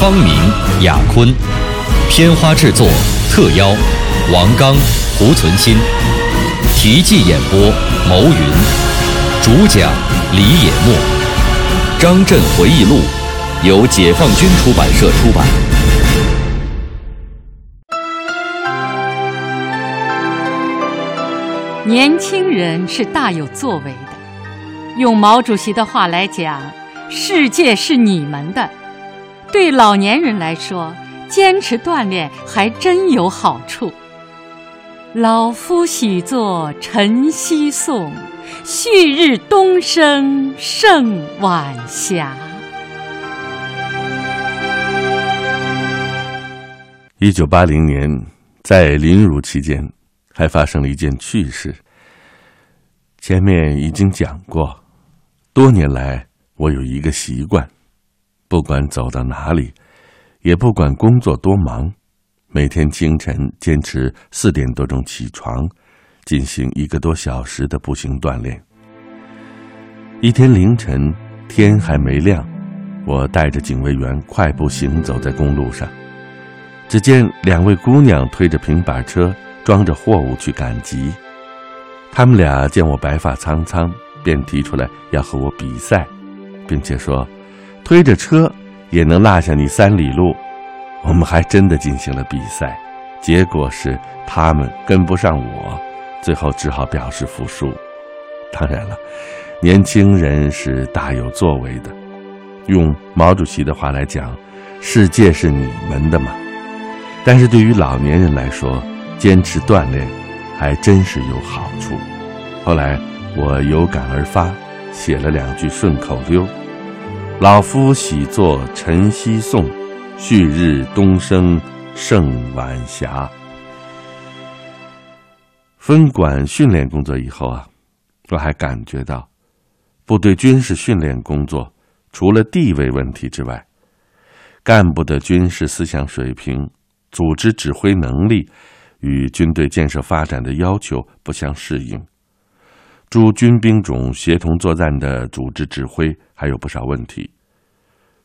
方明、雅坤，片花制作特邀王刚、胡存新，题记演播牟云，主讲李野墨，《张震回忆录》由解放军出版社出版。年轻人是大有作为的，用毛主席的话来讲，世界是你们的。对老年人来说，坚持锻炼还真有好处。老夫喜作晨曦颂，旭日东升胜晚霞。一九八零年，在临汝期间，还发生了一件趣事。前面已经讲过，多年来我有一个习惯。不管走到哪里，也不管工作多忙，每天清晨坚持四点多钟起床，进行一个多小时的步行锻炼。一天凌晨，天还没亮，我带着警卫员快步行走在公路上，只见两位姑娘推着平板车，装着货物去赶集。他们俩见我白发苍苍，便提出来要和我比赛，并且说。推着车也能落下你三里路，我们还真的进行了比赛，结果是他们跟不上我，最后只好表示服输。当然了，年轻人是大有作为的，用毛主席的话来讲，世界是你们的嘛。但是对于老年人来说，坚持锻炼还真是有好处。后来我有感而发，写了两句顺口溜。老夫喜作晨曦颂，旭日东升胜晚霞。分管训练工作以后啊，我还感觉到，部队军事训练工作除了地位问题之外，干部的军事思想水平、组织指挥能力与军队建设发展的要求不相适应。诸军兵种协同作战的组织指挥还有不少问题，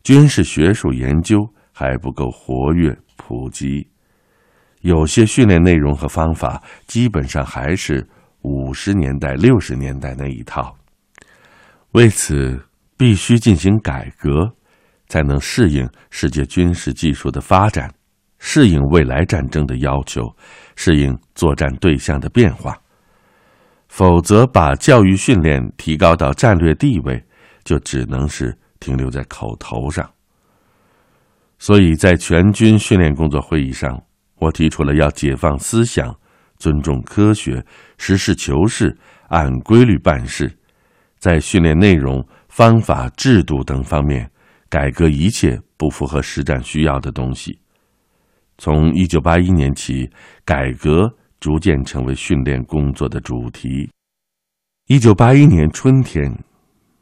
军事学术研究还不够活跃普及，有些训练内容和方法基本上还是五十年代六十年代那一套。为此，必须进行改革，才能适应世界军事技术的发展，适应未来战争的要求，适应作战对象的变化。否则，把教育训练提高到战略地位，就只能是停留在口头上。所以在全军训练工作会议上，我提出了要解放思想、尊重科学、实事求是、按规律办事，在训练内容、方法、制度等方面改革一切不符合实战需要的东西。从一九八一年起，改革。逐渐成为训练工作的主题。一九八一年春天，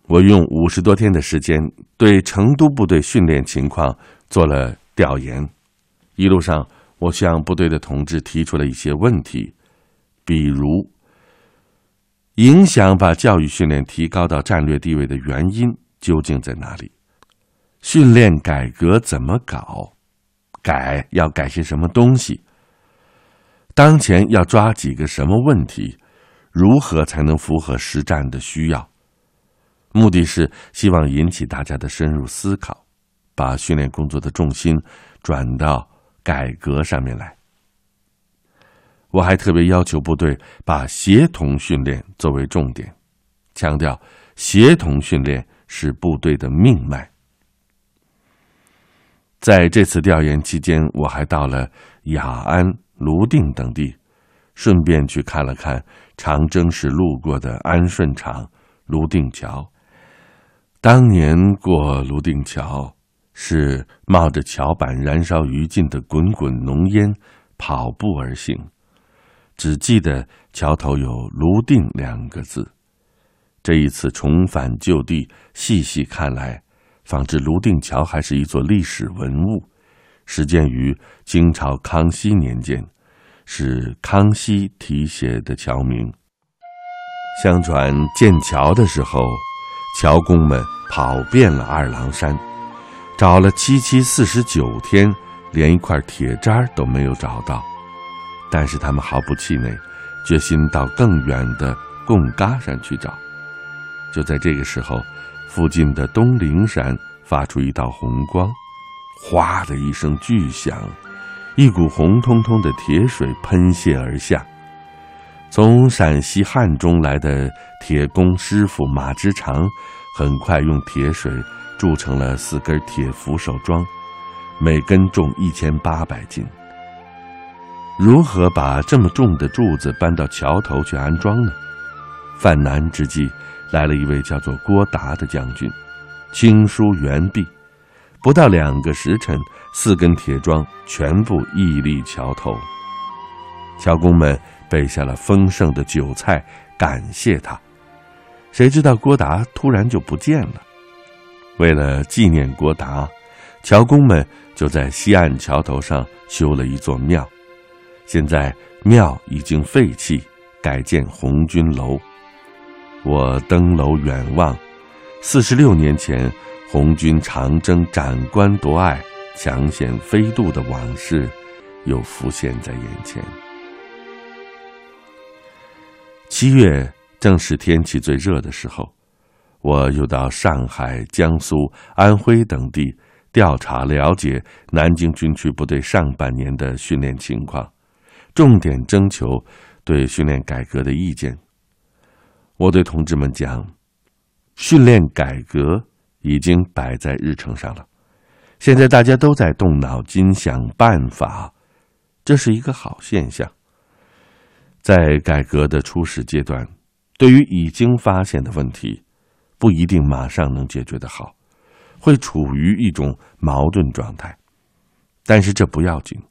我用五十多天的时间对成都部队训练情况做了调研。一路上，我向部队的同志提出了一些问题，比如：影响把教育训练提高到战略地位的原因究竟在哪里？训练改革怎么搞？改要改些什么东西？当前要抓几个什么问题？如何才能符合实战的需要？目的是希望引起大家的深入思考，把训练工作的重心转到改革上面来。我还特别要求部队把协同训练作为重点，强调协同训练是部队的命脉。在这次调研期间，我还到了雅安。泸定等地，顺便去看了看长征时路过的安顺场、泸定桥。当年过泸定桥，是冒着桥板燃烧余烬的滚滚浓烟跑步而行，只记得桥头有“泸定”两个字。这一次重返旧地，细细看来，仿制泸定桥还是一座历史文物，始建于清朝康熙年间，是康熙题写的桥名。相传建桥的时候，桥工们跑遍了二郎山。找了七七四十九天，连一块铁渣都没有找到，但是他们毫不气馁，决心到更远的贡嘎山去找。就在这个时候，附近的东陵山发出一道红光，哗的一声巨响，一股红彤彤的铁水喷泻而下。从陕西汉中来的铁工师傅马之长，很快用铁水。铸成了四根铁扶手桩，每根重一千八百斤。如何把这么重的柱子搬到桥头去安装呢？犯难之际，来了一位叫做郭达的将军，轻疏援臂，不到两个时辰，四根铁桩全部屹立桥头。桥工们备下了丰盛的酒菜，感谢他。谁知道郭达突然就不见了。为了纪念郭达，桥工们就在西岸桥头上修了一座庙。现在庙已经废弃，改建红军楼。我登楼远望，四十六年前红军长征斩关夺隘、抢险飞渡的往事，又浮现在眼前。七月正是天气最热的时候。我又到上海、江苏、安徽等地调查了解南京军区部队上半年的训练情况，重点征求对训练改革的意见。我对同志们讲，训练改革已经摆在日程上了，现在大家都在动脑筋想办法，这是一个好现象。在改革的初始阶段，对于已经发现的问题。不一定马上能解决的好，会处于一种矛盾状态，但是这不要紧，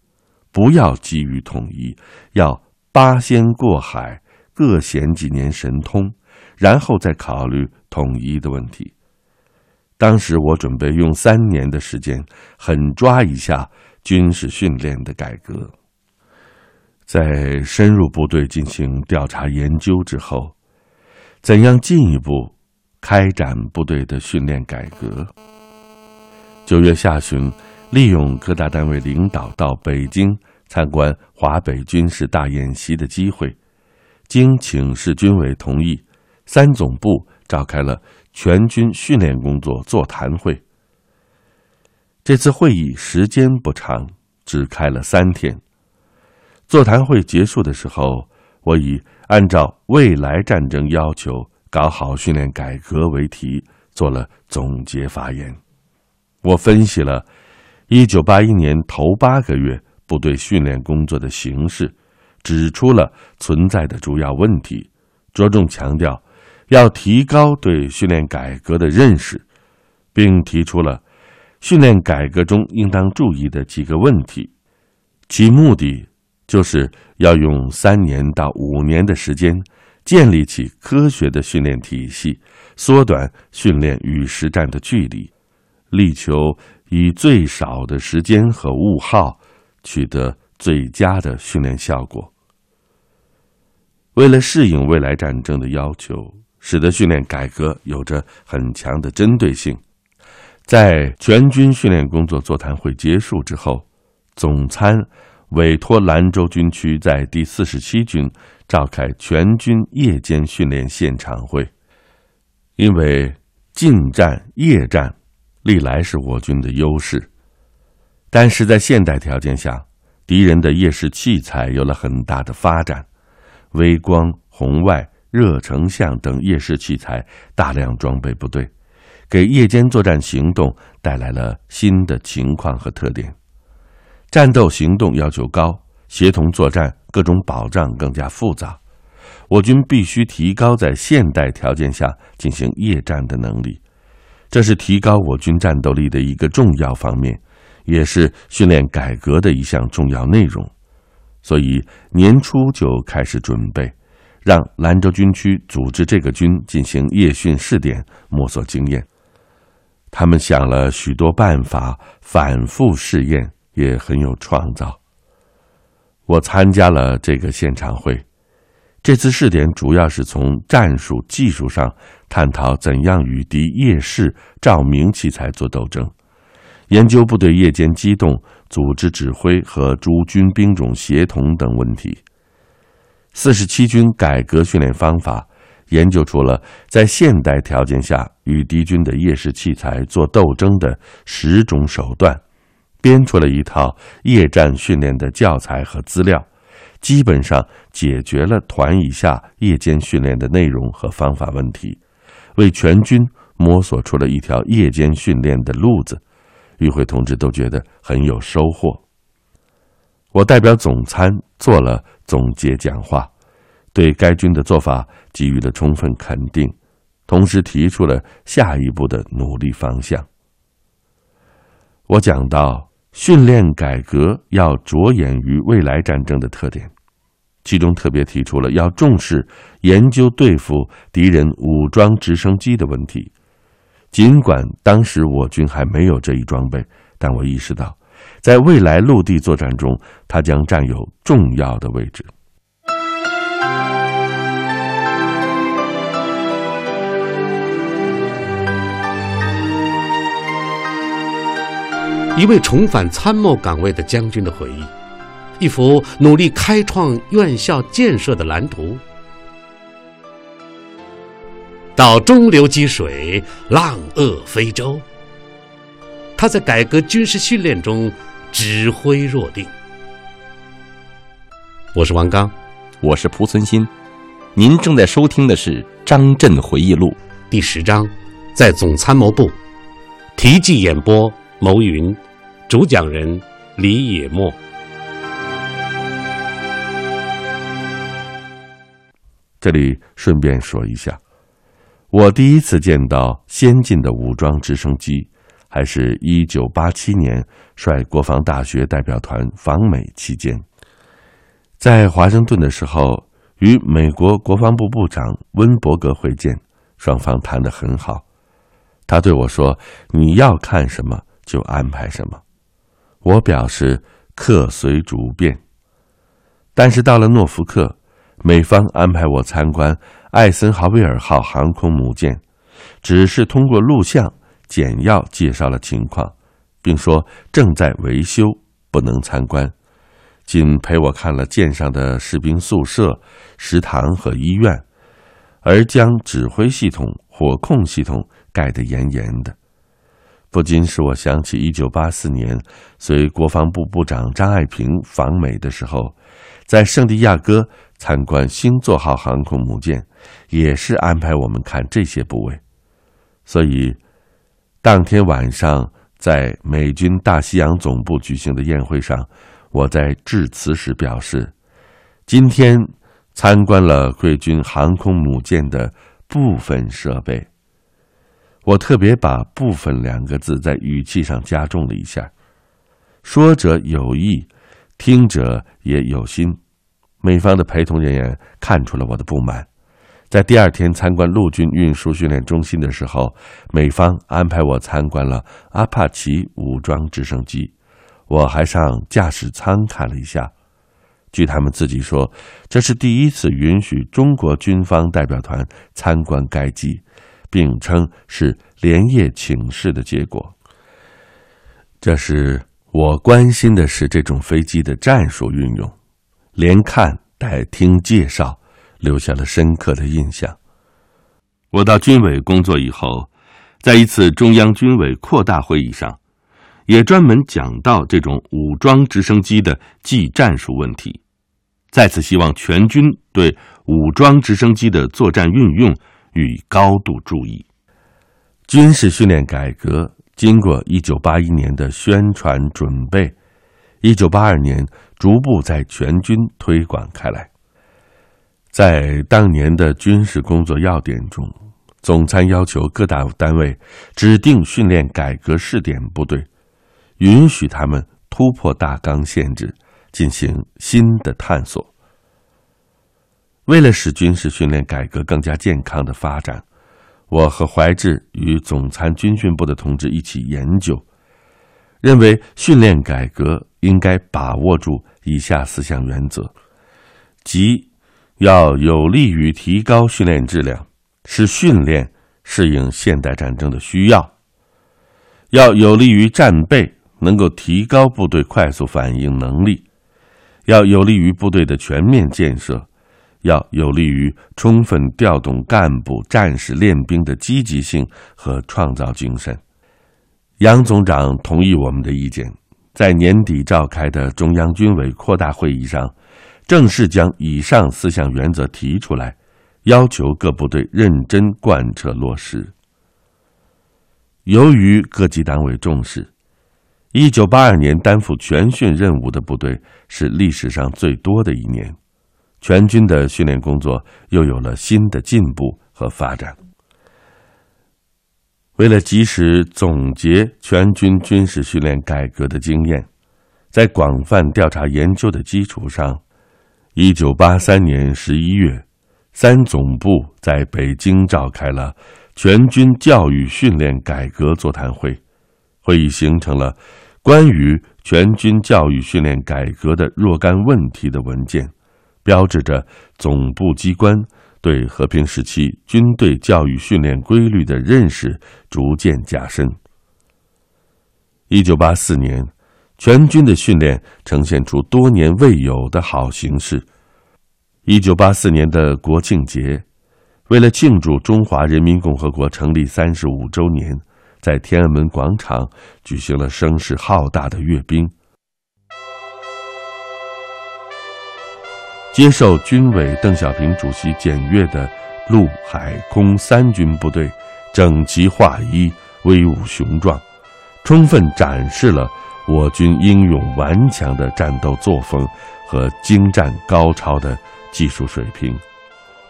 不要急于统一，要八仙过海，各显几年神通，然后再考虑统一的问题。当时我准备用三年的时间，狠抓一下军事训练的改革，在深入部队进行调查研究之后，怎样进一步？开展部队的训练改革。九月下旬，利用各大单位领导到北京参观华北军事大演习的机会，经请示军委同意，三总部召开了全军训练工作座谈会。这次会议时间不长，只开了三天。座谈会结束的时候，我以按照未来战争要求。搞好训练改革为题做了总结发言，我分析了一九八一年头八个月部队训练工作的形势，指出了存在的主要问题，着重强调要提高对训练改革的认识，并提出了训练改革中应当注意的几个问题，其目的就是要用三年到五年的时间。建立起科学的训练体系，缩短训练与实战的距离，力求以最少的时间和物耗取得最佳的训练效果。为了适应未来战争的要求，使得训练改革有着很强的针对性，在全军训练工作座谈会结束之后，总参委托兰州军区在第四十七军。召开全军夜间训练现场会，因为近战、夜战历来是我军的优势，但是在现代条件下，敌人的夜视器材有了很大的发展，微光、红外、热成像等夜视器材大量装备部队，给夜间作战行动带来了新的情况和特点，战斗行动要求高。协同作战，各种保障更加复杂，我军必须提高在现代条件下进行夜战的能力。这是提高我军战斗力的一个重要方面，也是训练改革的一项重要内容。所以年初就开始准备，让兰州军区组织这个军进行夜训试点，摸索经验。他们想了许多办法，反复试验，也很有创造。我参加了这个现场会。这次试点主要是从战术技术上探讨怎样与敌夜视照明器材做斗争，研究部队夜间机动、组织指挥和诸军兵种协同等问题。四十七军改革训练方法，研究出了在现代条件下与敌军的夜视器材做斗争的十种手段，编出了一套夜战训练的教材和资料。基本上解决了团以下夜间训练的内容和方法问题，为全军摸索出了一条夜间训练的路子。与会同志都觉得很有收获。我代表总参做了总结讲话，对该军的做法给予了充分肯定，同时提出了下一步的努力方向。我讲到。训练改革要着眼于未来战争的特点，其中特别提出了要重视研究对付敌人武装直升机的问题。尽管当时我军还没有这一装备，但我意识到，在未来陆地作战中，它将占有重要的位置。一位重返参谋岗位的将军的回忆，一幅努力开创院校建设的蓝图。到中流击水，浪遏飞舟。他在改革军事训练中指挥若定。我是王刚，我是蒲存昕，您正在收听的是《张震回忆录》第十章，在总参谋部，题记演播。牟云，主讲人李野墨。这里顺便说一下，我第一次见到先进的武装直升机，还是一九八七年率国防大学代表团访美期间，在华盛顿的时候，与美国国防部部长温伯格会见，双方谈得很好。他对我说：“你要看什么？”就安排什么，我表示客随主便。但是到了诺福克，美方安排我参观艾森豪威尔号航空母舰，只是通过录像简要介绍了情况，并说正在维修，不能参观，仅陪我看了舰上的士兵宿舍、食堂和医院，而将指挥系统、火控系统盖得严严的。不禁使我想起一九八四年随国防部部长张爱萍访美的时候，在圣地亚哥参观星座号航空母舰，也是安排我们看这些部位。所以，当天晚上在美军大西洋总部举行的宴会上，我在致辞时表示，今天参观了贵军航空母舰的部分设备。我特别把“部分”两个字在语气上加重了一下，说者有意，听者也有心。美方的陪同人员看出了我的不满，在第二天参观陆军运输训练中心的时候，美方安排我参观了阿帕奇武装直升机，我还上驾驶舱看了一下。据他们自己说，这是第一次允许中国军方代表团参观该机。并称是连夜请示的结果。这是我关心的是这种飞机的战术运用，连看带听介绍，留下了深刻的印象。我到军委工作以后，在一次中央军委扩大会议上，也专门讲到这种武装直升机的技战术问题，再次希望全军对武装直升机的作战运用。予以高度注意。军事训练改革经过一九八一年的宣传准备，一九八二年逐步在全军推广开来。在当年的军事工作要点中，总参要求各大单位指定训练改革试点部队，允许他们突破大纲限制，进行新的探索。为了使军事训练改革更加健康的发展，我和怀志与总参军训部的同志一起研究，认为训练改革应该把握住以下四项原则：即要有利于提高训练质量，使训练适应现代战争的需要；要有利于战备，能够提高部队快速反应能力；要有利于部队的全面建设。要有利于充分调动干部、战士练兵的积极性和创造精神。杨总长同意我们的意见，在年底召开的中央军委扩大会议上，正式将以上四项原则提出来，要求各部队认真贯彻落实。由于各级党委重视，一九八二年担负全训任务的部队是历史上最多的一年。全军的训练工作又有了新的进步和发展。为了及时总结全军军事训练改革的经验，在广泛调查研究的基础上，一九八三年十一月，三总部在北京召开了全军教育训练改革座谈会。会议形成了关于全军教育训练改革的若干问题的文件。标志着总部机关对和平时期军队教育训练规律的认识逐渐加深。一九八四年，全军的训练呈现出多年未有的好形势。一九八四年的国庆节，为了庆祝中华人民共和国成立三十五周年，在天安门广场举行了声势浩大的阅兵。接受军委邓小平主席检阅的陆海空三军部队，整齐划一，威武雄壮，充分展示了我军英勇顽强的战斗作风和精湛高超的技术水平。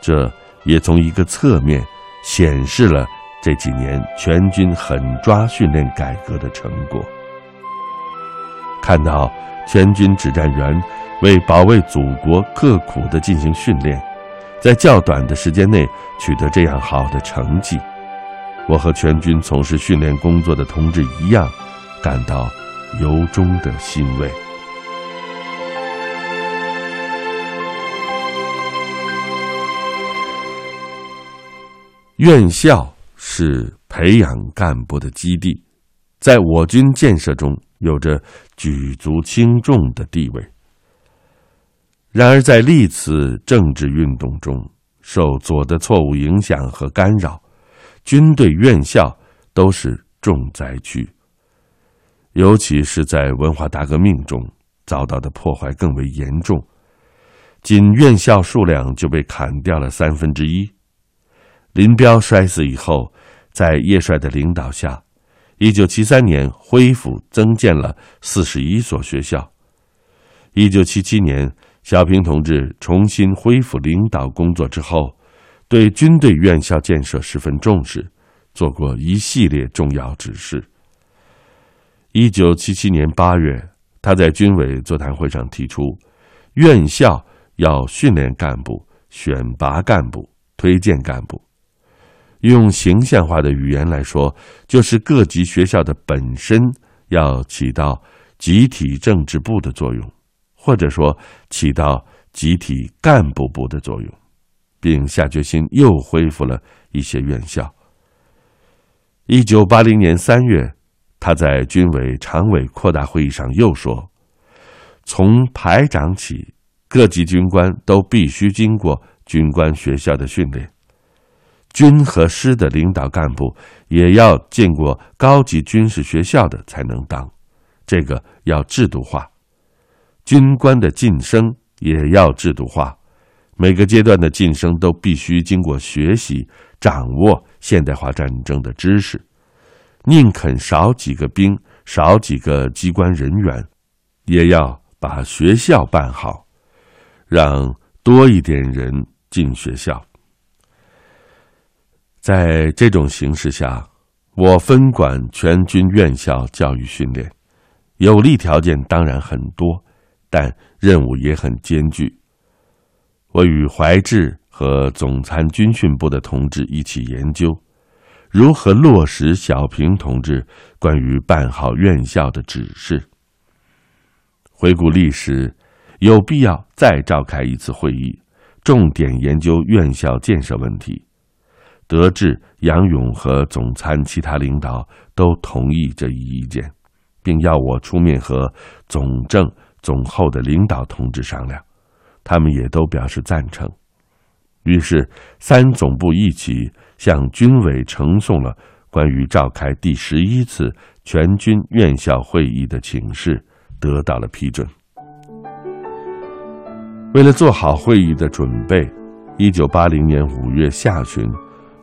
这也从一个侧面显示了这几年全军狠抓训练改革的成果。看到全军指战员。为保卫祖国，刻苦地进行训练，在较短的时间内取得这样好的成绩，我和全军从事训练工作的同志一样，感到由衷的欣慰。院校是培养干部的基地，在我军建设中有着举足轻重的地位。然而，在历次政治运动中，受左的错误影响和干扰，军队院校都是重灾区。尤其是在文化大革命中遭到的破坏更为严重，仅院校数量就被砍掉了三分之一。林彪摔死以后，在叶帅的领导下，一九七三年恢复增建了四十一所学校。一九七七年。小平同志重新恢复领导工作之后，对军队院校建设十分重视，做过一系列重要指示。一九七七年八月，他在军委座谈会上提出，院校要训练干部、选拔干部、推荐干部。用形象化的语言来说，就是各级学校的本身要起到集体政治部的作用。或者说起到集体干部部的作用，并下决心又恢复了一些院校。一九八零年三月，他在军委常委扩大会议上又说：“从排长起，各级军官都必须经过军官学校的训练，军和师的领导干部也要进过高级军事学校的才能当，这个要制度化。”军官的晋升也要制度化，每个阶段的晋升都必须经过学习，掌握现代化战争的知识。宁肯少几个兵，少几个机关人员，也要把学校办好，让多一点人进学校。在这种形势下，我分管全军院校教育训练，有利条件当然很多，但任务也很艰巨。我与怀志和总参军训部的同志一起研究，如何落实小平同志关于办好院校的指示。回顾历史，有必要再召开一次会议，重点研究院校建设问题。德智、杨勇和总参其他领导都同意这一意见，并要我出面和总政、总后的领导同志商量。他们也都表示赞成，于是三总部一起向军委呈送了关于召开第十一次全军院校会议的请示，得到了批准。为了做好会议的准备，一九八零年五月下旬，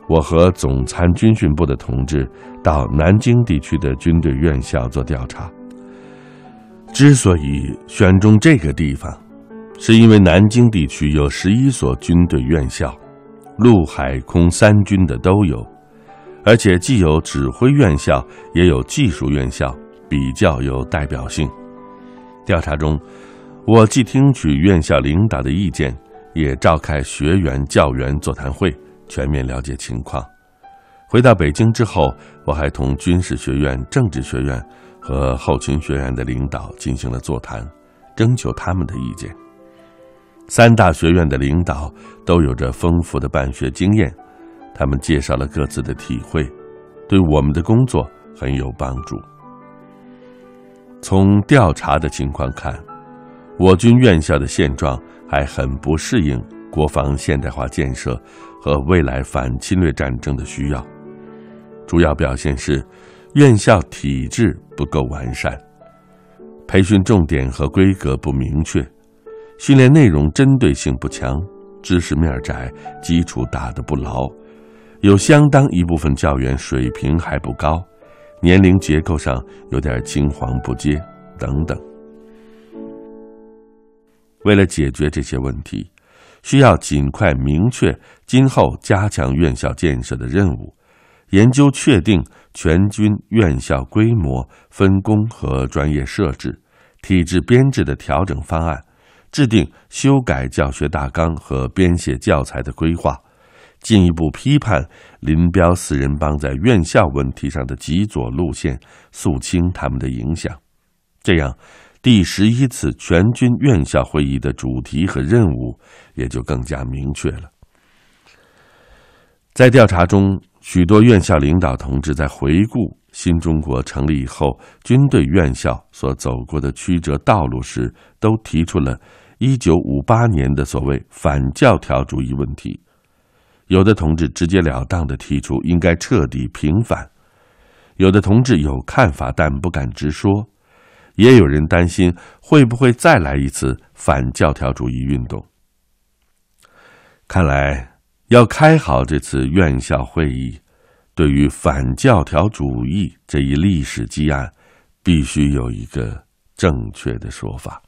我和总参军训部的同志到南京地区的军队院校做调查。之所以选中这个地方，是因为南京地区有十一所军队院校，陆海空三军的都有，而且既有指挥院校，也有技术院校，比较有代表性。调查中，我既听取院校领导的意见，也召开学员教员座谈会，全面了解情况。回到北京之后，我还同军事学院、政治学院和后勤学院的领导进行了座谈，征求他们的意见。三大学院的领导都有着丰富的办学经验，他们介绍了各自的体会，对我们的工作很有帮助。从调查的情况看，我军院校的现状还很不适应国防现代化建设和未来反侵略战争的需要。主要表现是，院校体制不够完善，培训重点和规格不明确。训练内容针对性不强，知识面窄，基础打得不牢，有相当一部分教员水平还不高，年龄结构上有点青黄不接等等。为了解决这些问题，需要尽快明确今后加强院校建设的任务，研究确定全军院校规模、分工和专业设置、体制编制的调整方案。制定修改教学大纲和编写教材的规划，进一步批判林彪四人帮在院校问题上的极左路线，肃清他们的影响。这样，第十一次全军院校会议的主题和任务也就更加明确了。在调查中，许多院校领导同志在回顾新中国成立以后军队院校所走过的曲折道路时，都提出了。一九五八年的所谓反教条主义问题，有的同志直截了当的提出应该彻底平反，有的同志有看法但不敢直说，也有人担心会不会再来一次反教条主义运动。看来要开好这次院校会议，对于反教条主义这一历史积案必须有一个正确的说法。